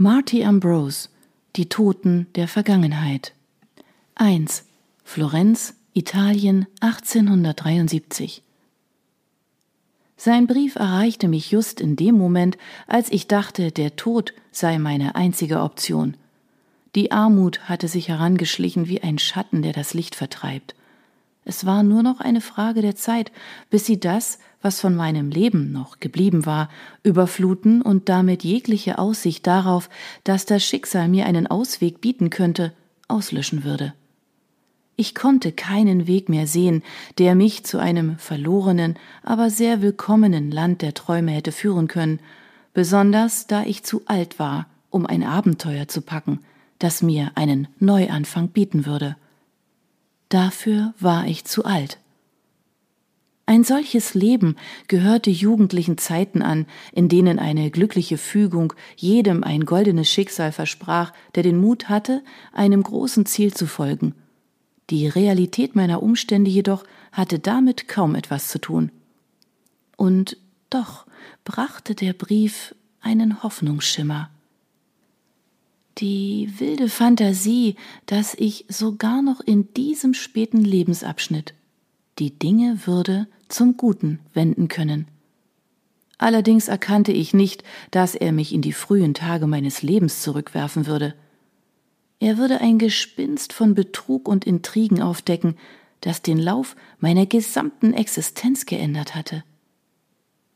Marty Ambrose Die Toten der Vergangenheit 1. Florenz, Italien 1873 Sein Brief erreichte mich just in dem Moment, als ich dachte, der Tod sei meine einzige Option. Die Armut hatte sich herangeschlichen wie ein Schatten, der das Licht vertreibt. Es war nur noch eine Frage der Zeit, bis sie das, was von meinem Leben noch geblieben war, überfluten und damit jegliche Aussicht darauf, dass das Schicksal mir einen Ausweg bieten könnte, auslöschen würde. Ich konnte keinen Weg mehr sehen, der mich zu einem verlorenen, aber sehr willkommenen Land der Träume hätte führen können, besonders da ich zu alt war, um ein Abenteuer zu packen, das mir einen Neuanfang bieten würde. Dafür war ich zu alt. Ein solches Leben gehörte jugendlichen Zeiten an, in denen eine glückliche Fügung jedem ein goldenes Schicksal versprach, der den Mut hatte, einem großen Ziel zu folgen. Die Realität meiner Umstände jedoch hatte damit kaum etwas zu tun. Und doch brachte der Brief einen Hoffnungsschimmer die wilde Fantasie, dass ich sogar noch in diesem späten Lebensabschnitt die Dinge würde zum Guten wenden können. Allerdings erkannte ich nicht, dass er mich in die frühen Tage meines Lebens zurückwerfen würde. Er würde ein Gespinst von Betrug und Intrigen aufdecken, das den Lauf meiner gesamten Existenz geändert hatte.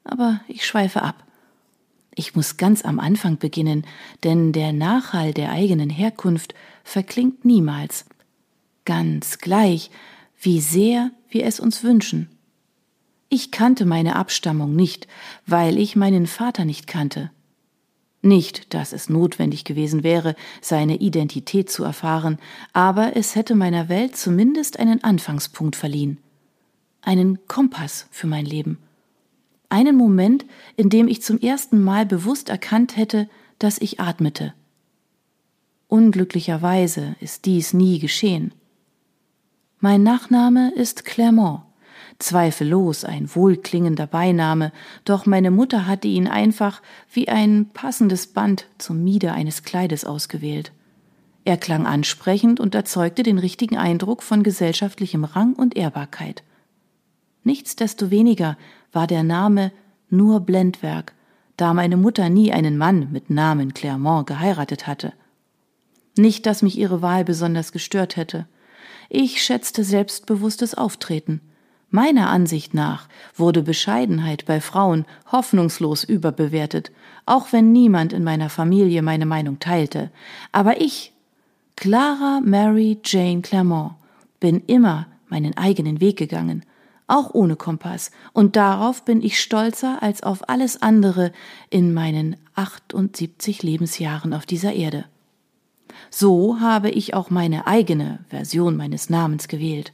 Aber ich schweife ab. Ich muss ganz am Anfang beginnen, denn der Nachhall der eigenen Herkunft verklingt niemals, ganz gleich, wie sehr wir es uns wünschen. Ich kannte meine Abstammung nicht, weil ich meinen Vater nicht kannte. Nicht, dass es notwendig gewesen wäre, seine Identität zu erfahren, aber es hätte meiner Welt zumindest einen Anfangspunkt verliehen, einen Kompass für mein Leben einen Moment, in dem ich zum ersten Mal bewusst erkannt hätte, dass ich atmete. Unglücklicherweise ist dies nie geschehen. Mein Nachname ist Clermont, zweifellos ein wohlklingender Beiname, doch meine Mutter hatte ihn einfach wie ein passendes Band zum Mieder eines Kleides ausgewählt. Er klang ansprechend und erzeugte den richtigen Eindruck von gesellschaftlichem Rang und Ehrbarkeit. Nichtsdestoweniger war der Name nur Blendwerk, da meine Mutter nie einen Mann mit Namen Clermont geheiratet hatte. Nicht, dass mich ihre Wahl besonders gestört hätte. Ich schätzte selbstbewusstes Auftreten. Meiner Ansicht nach wurde Bescheidenheit bei Frauen hoffnungslos überbewertet, auch wenn niemand in meiner Familie meine Meinung teilte. Aber ich, Clara Mary Jane Clermont, bin immer meinen eigenen Weg gegangen auch ohne Kompass, und darauf bin ich stolzer als auf alles andere in meinen 78 Lebensjahren auf dieser Erde. So habe ich auch meine eigene Version meines Namens gewählt.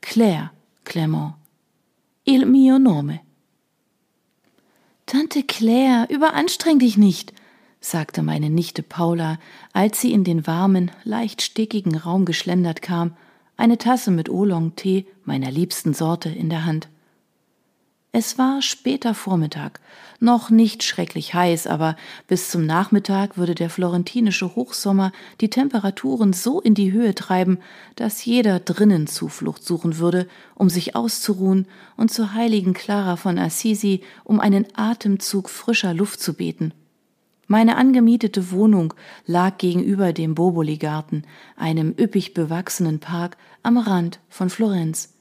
Claire Clement. Il mio nome. Tante Claire, überanstreng dich nicht, sagte meine Nichte Paula, als sie in den warmen, leicht stickigen Raum geschlendert kam eine Tasse mit Oolong-Tee meiner liebsten Sorte in der Hand. Es war später Vormittag, noch nicht schrecklich heiß, aber bis zum Nachmittag würde der florentinische Hochsommer die Temperaturen so in die Höhe treiben, dass jeder drinnen Zuflucht suchen würde, um sich auszuruhen und zur heiligen Clara von Assisi um einen Atemzug frischer Luft zu beten. Meine angemietete Wohnung lag gegenüber dem Boboli-Garten, einem üppig bewachsenen Park am Rand von Florenz.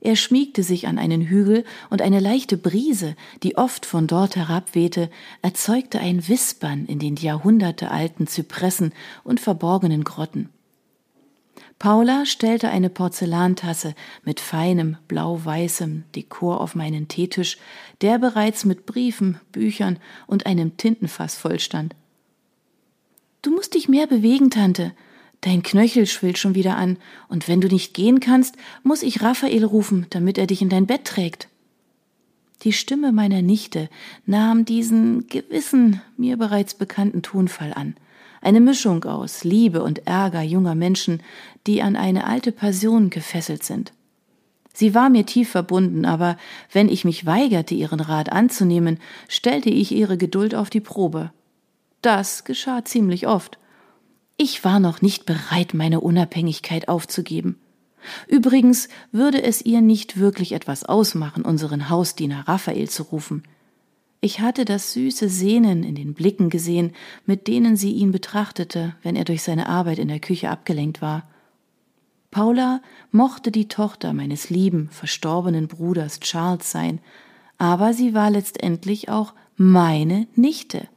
Er schmiegte sich an einen Hügel und eine leichte Brise, die oft von dort herabwehte, erzeugte ein Wispern in den jahrhundertealten Zypressen und verborgenen Grotten. Paula stellte eine Porzellantasse mit feinem blau-weißem Dekor auf meinen Teetisch, der bereits mit Briefen, Büchern und einem Tintenfass vollstand. Du musst dich mehr bewegen, Tante. Dein Knöchel schwillt schon wieder an, und wenn du nicht gehen kannst, muss ich Raphael rufen, damit er dich in dein Bett trägt. Die Stimme meiner Nichte nahm diesen gewissen, mir bereits bekannten Tonfall an eine Mischung aus Liebe und Ärger junger Menschen, die an eine alte Passion gefesselt sind. Sie war mir tief verbunden, aber wenn ich mich weigerte, ihren Rat anzunehmen, stellte ich ihre Geduld auf die Probe. Das geschah ziemlich oft. Ich war noch nicht bereit, meine Unabhängigkeit aufzugeben. Übrigens würde es ihr nicht wirklich etwas ausmachen, unseren Hausdiener Raphael zu rufen. Ich hatte das süße Sehnen in den Blicken gesehen, mit denen sie ihn betrachtete, wenn er durch seine Arbeit in der Küche abgelenkt war. Paula mochte die Tochter meines lieben, verstorbenen Bruders Charles sein, aber sie war letztendlich auch meine Nichte.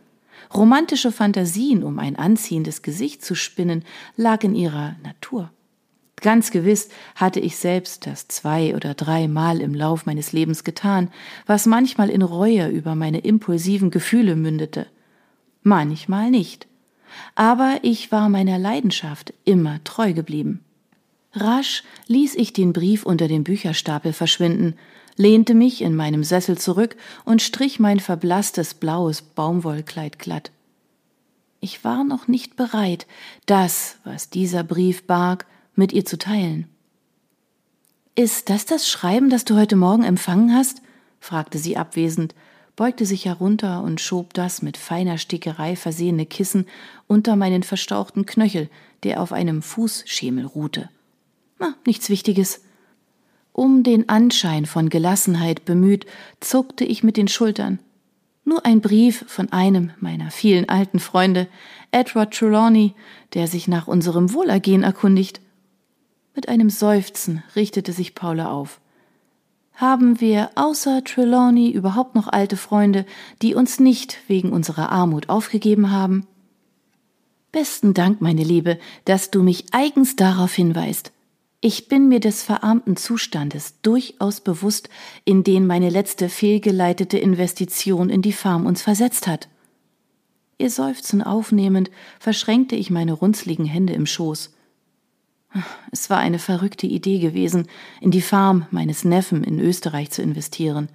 Romantische Fantasien, um ein anziehendes Gesicht zu spinnen, lag in ihrer Natur. Ganz gewiss hatte ich selbst das zwei oder dreimal im Lauf meines Lebens getan, was manchmal in Reue über meine impulsiven Gefühle mündete. Manchmal nicht. Aber ich war meiner Leidenschaft immer treu geblieben. Rasch ließ ich den Brief unter dem Bücherstapel verschwinden, lehnte mich in meinem Sessel zurück und strich mein verblasstes blaues Baumwollkleid glatt. Ich war noch nicht bereit, das, was dieser Brief barg, mit ihr zu teilen. Ist das das Schreiben, das du heute Morgen empfangen hast? fragte sie abwesend, beugte sich herunter und schob das mit feiner Stickerei versehene Kissen unter meinen verstauchten Knöchel, der auf einem Fußschemel ruhte. Na, nichts Wichtiges. Um den Anschein von Gelassenheit bemüht, zuckte ich mit den Schultern. Nur ein Brief von einem meiner vielen alten Freunde, Edward Trelawney, der sich nach unserem Wohlergehen erkundigt. Mit einem Seufzen richtete sich Paula auf. Haben wir außer Trelawney überhaupt noch alte Freunde, die uns nicht wegen unserer Armut aufgegeben haben? Besten Dank, meine Liebe, dass du mich eigens darauf hinweist. Ich bin mir des verarmten Zustandes durchaus bewusst, in den meine letzte fehlgeleitete Investition in die Farm uns versetzt hat. Ihr Seufzen aufnehmend, verschränkte ich meine runzligen Hände im Schoß. Es war eine verrückte Idee gewesen, in die Farm meines Neffen in Österreich zu investieren.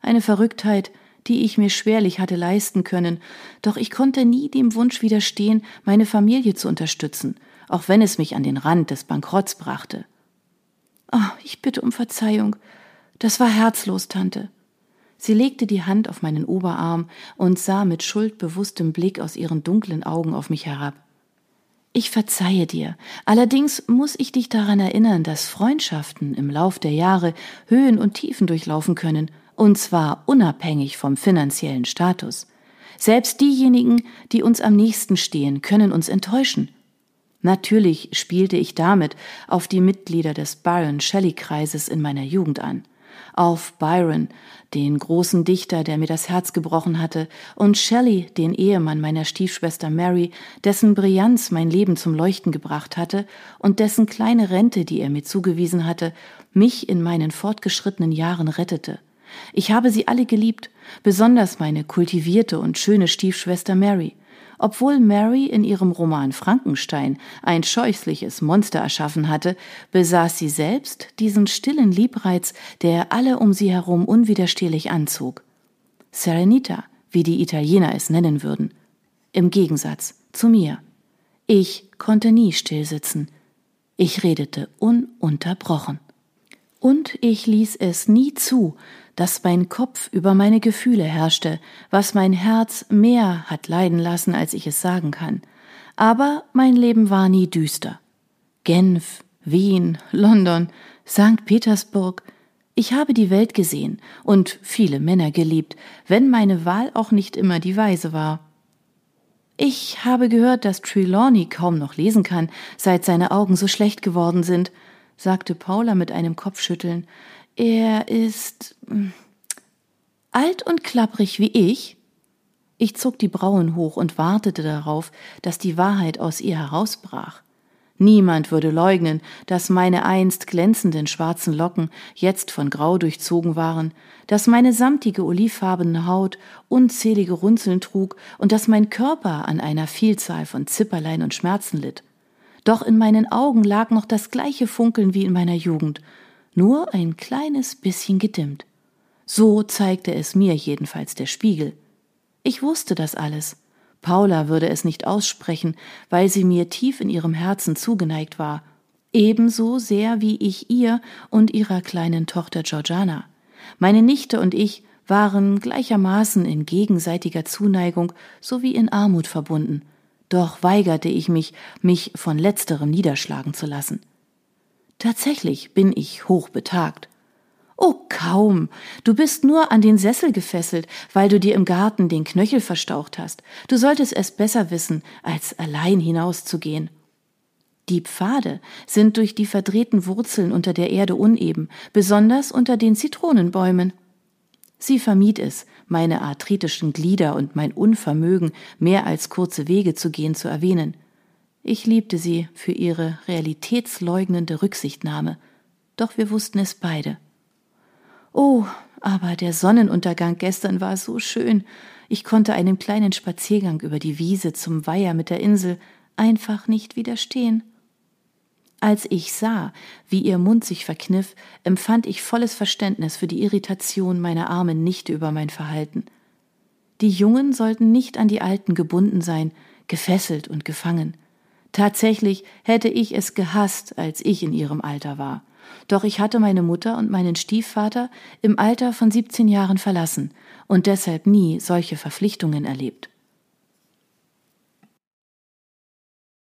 Eine Verrücktheit, die ich mir schwerlich hatte leisten können, doch ich konnte nie dem Wunsch widerstehen, meine Familie zu unterstützen auch wenn es mich an den Rand des Bankrotts brachte. Oh, ich bitte um Verzeihung. Das war herzlos, Tante. Sie legte die Hand auf meinen Oberarm und sah mit schuldbewusstem Blick aus ihren dunklen Augen auf mich herab. Ich verzeihe dir. Allerdings muss ich dich daran erinnern, dass Freundschaften im Lauf der Jahre Höhen und Tiefen durchlaufen können, und zwar unabhängig vom finanziellen Status. Selbst diejenigen, die uns am nächsten stehen, können uns enttäuschen. Natürlich spielte ich damit auf die Mitglieder des Byron Shelley Kreises in meiner Jugend an. Auf Byron, den großen Dichter, der mir das Herz gebrochen hatte, und Shelley, den Ehemann meiner Stiefschwester Mary, dessen Brillanz mein Leben zum Leuchten gebracht hatte und dessen kleine Rente, die er mir zugewiesen hatte, mich in meinen fortgeschrittenen Jahren rettete. Ich habe sie alle geliebt, besonders meine kultivierte und schöne Stiefschwester Mary. Obwohl Mary in ihrem Roman Frankenstein ein scheußliches Monster erschaffen hatte, besaß sie selbst diesen stillen Liebreiz, der alle um sie herum unwiderstehlich anzog. Serenita, wie die Italiener es nennen würden. Im Gegensatz zu mir. Ich konnte nie stillsitzen. Ich redete ununterbrochen. Und ich ließ es nie zu, dass mein Kopf über meine Gefühle herrschte, was mein Herz mehr hat leiden lassen, als ich es sagen kann. Aber mein Leben war nie düster. Genf, Wien, London, St. Petersburg, ich habe die Welt gesehen und viele Männer geliebt, wenn meine Wahl auch nicht immer die weise war. Ich habe gehört, dass Trelawney kaum noch lesen kann, seit seine Augen so schlecht geworden sind, sagte Paula mit einem Kopfschütteln. Er ist hm, alt und klapprig wie ich. Ich zog die Brauen hoch und wartete darauf, dass die Wahrheit aus ihr herausbrach. Niemand würde leugnen, dass meine einst glänzenden schwarzen Locken jetzt von Grau durchzogen waren, dass meine samtige olivfarbene Haut unzählige Runzeln trug und dass mein Körper an einer Vielzahl von Zipperlein und Schmerzen litt. Doch in meinen Augen lag noch das gleiche Funkeln wie in meiner Jugend, nur ein kleines bisschen gedimmt. So zeigte es mir jedenfalls der Spiegel. Ich wusste das alles. Paula würde es nicht aussprechen, weil sie mir tief in ihrem Herzen zugeneigt war, ebenso sehr wie ich ihr und ihrer kleinen Tochter Georgiana. Meine Nichte und ich waren gleichermaßen in gegenseitiger Zuneigung sowie in Armut verbunden, doch weigerte ich mich, mich von letzterem niederschlagen zu lassen. Tatsächlich bin ich hochbetagt. Oh, kaum. Du bist nur an den Sessel gefesselt, weil du dir im Garten den Knöchel verstaucht hast. Du solltest es besser wissen, als allein hinauszugehen. Die Pfade sind durch die verdrehten Wurzeln unter der Erde uneben, besonders unter den Zitronenbäumen. Sie vermied es, meine arthritischen Glieder und mein Unvermögen, mehr als kurze Wege zu gehen, zu erwähnen. Ich liebte sie für ihre realitätsleugnende Rücksichtnahme, doch wir wussten es beide. Oh, aber der Sonnenuntergang gestern war so schön. Ich konnte einem kleinen Spaziergang über die Wiese zum Weiher mit der Insel einfach nicht widerstehen. Als ich sah, wie ihr Mund sich verkniff, empfand ich volles Verständnis für die Irritation meiner armen Nichte über mein Verhalten. Die Jungen sollten nicht an die Alten gebunden sein, gefesselt und gefangen. Tatsächlich hätte ich es gehasst, als ich in ihrem Alter war. Doch ich hatte meine Mutter und meinen Stiefvater im Alter von 17 Jahren verlassen und deshalb nie solche Verpflichtungen erlebt.